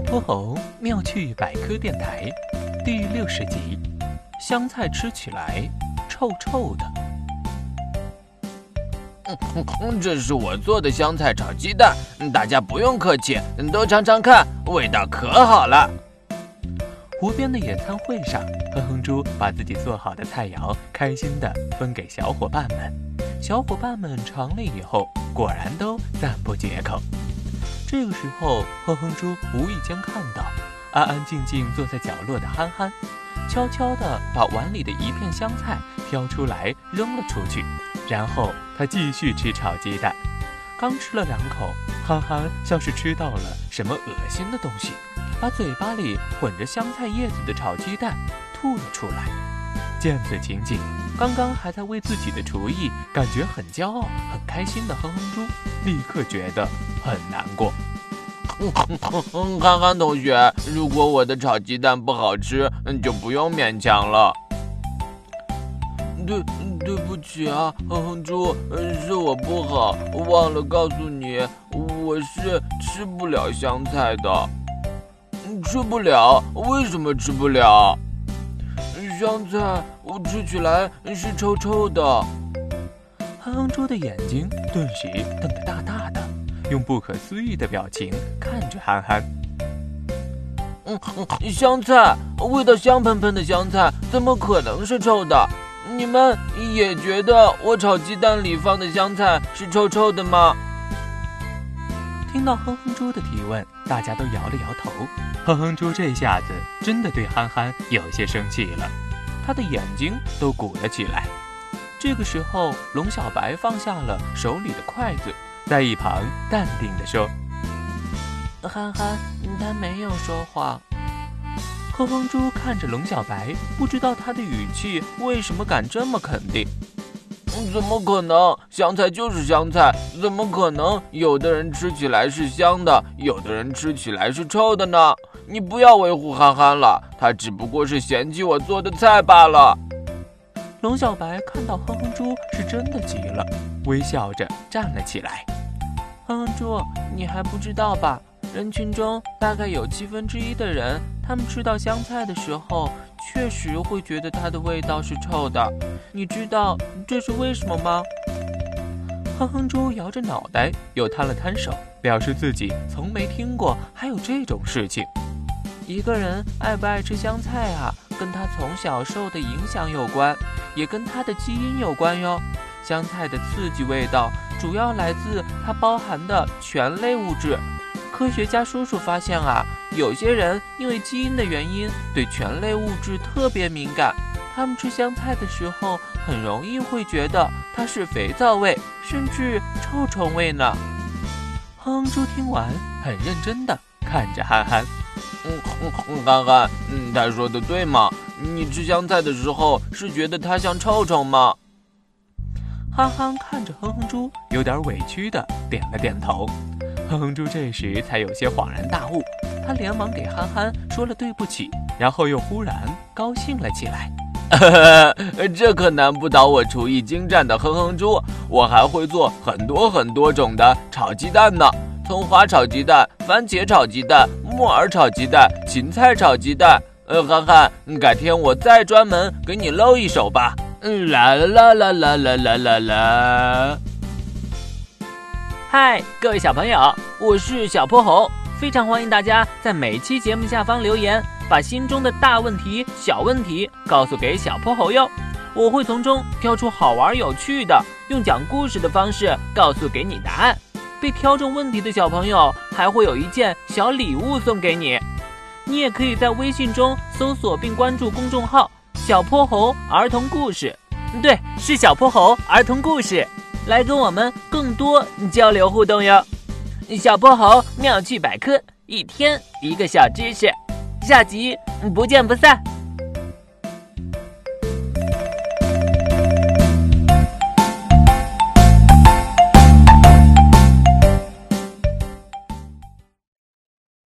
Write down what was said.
小泼猴妙趣百科电台第六十集：香菜吃起来臭臭的。这是我做的香菜炒鸡蛋，大家不用客气，都尝尝看，味道可好了。湖边的野餐会上，哼哼猪把自己做好的菜肴开心地分给小伙伴们。小伙伴们尝了以后，果然都赞不绝口。这个时候，哼哼猪无意间看到安安静静坐在角落的憨憨，悄悄地把碗里的一片香菜挑出来扔了出去，然后他继续吃炒鸡蛋。刚吃了两口，憨憨像是吃到了什么恶心的东西，把嘴巴里混着香菜叶子的炒鸡蛋吐了出来。见此情景，刚刚还在为自己的厨艺感觉很骄傲、很开心的哼哼猪，立刻觉得。很难过，哼哼哼憨憨同学，如果我的炒鸡蛋不好吃，就不用勉强了。对，对不起啊，哼哼猪，是我不好，忘了告诉你，我是吃不了香菜的。吃不了？为什么吃不了？香菜我吃起来是臭臭的。哼哼猪的眼睛顿时瞪得大大的。用不可思议的表情看着憨憨。嗯，香菜味道香喷喷的香菜，怎么可能是臭的？你们也觉得我炒鸡蛋里放的香菜是臭臭的吗？听到哼哼猪的提问，大家都摇了摇头。哼哼猪这下子真的对憨憨有些生气了，他的眼睛都鼓了起来。这个时候，龙小白放下了手里的筷子。在一旁淡定地说：“憨憨，他没有说谎。”哼哼猪看着龙小白，不知道他的语气为什么敢这么肯定。怎么可能？香菜就是香菜，怎么可能有的人吃起来是香的，有的人吃起来是臭的呢？你不要维护憨憨了，他只不过是嫌弃我做的菜罢了。龙小白看到哼哼猪是真的急了，微笑着站了起来。哼哼猪，你还不知道吧？人群中大概有七分之一的人，他们吃到香菜的时候，确实会觉得它的味道是臭的。你知道这是为什么吗？哼哼猪摇着脑袋，又摊了摊手，表示自己从没听过还有这种事情。一个人爱不爱吃香菜啊，跟他从小受的影响有关，也跟他的基因有关哟。香菜的刺激味道。主要来自它包含的醛类物质。科学家叔叔发现啊，有些人因为基因的原因对醛类物质特别敏感，他们吃香菜的时候很容易会觉得它是肥皂味，甚至臭虫味呢。哼猪听完很认真的看着憨憨，嗯，憨憨，嗯，他说的对吗？你吃香菜的时候是觉得它像臭虫吗？憨憨看着哼哼猪，有点委屈的点了点头。哼哼猪这时才有些恍然大悟，他连忙给憨憨说了对不起，然后又忽然高兴了起来。这可难不倒我厨艺精湛的哼哼猪，我还会做很多很多种的炒鸡蛋呢，葱花炒鸡蛋、番茄炒鸡蛋、木耳炒鸡蛋、芹菜炒鸡蛋。呃，憨憨，改天我再专门给你露一手吧。嗯啦啦啦啦啦啦啦啦！嗨，各位小朋友，我是小泼猴，非常欢迎大家在每期节目下方留言，把心中的大问题、小问题告诉给小泼猴哟，我会从中挑出好玩有趣的，用讲故事的方式告诉给你答案。被挑中问题的小朋友还会有一件小礼物送给你。你也可以在微信中搜索并关注公众号。小泼猴儿童故事，对，是小泼猴儿童故事，来跟我们更多交流互动哟。小泼猴妙趣百科，一天一个小知识，下集不见不散。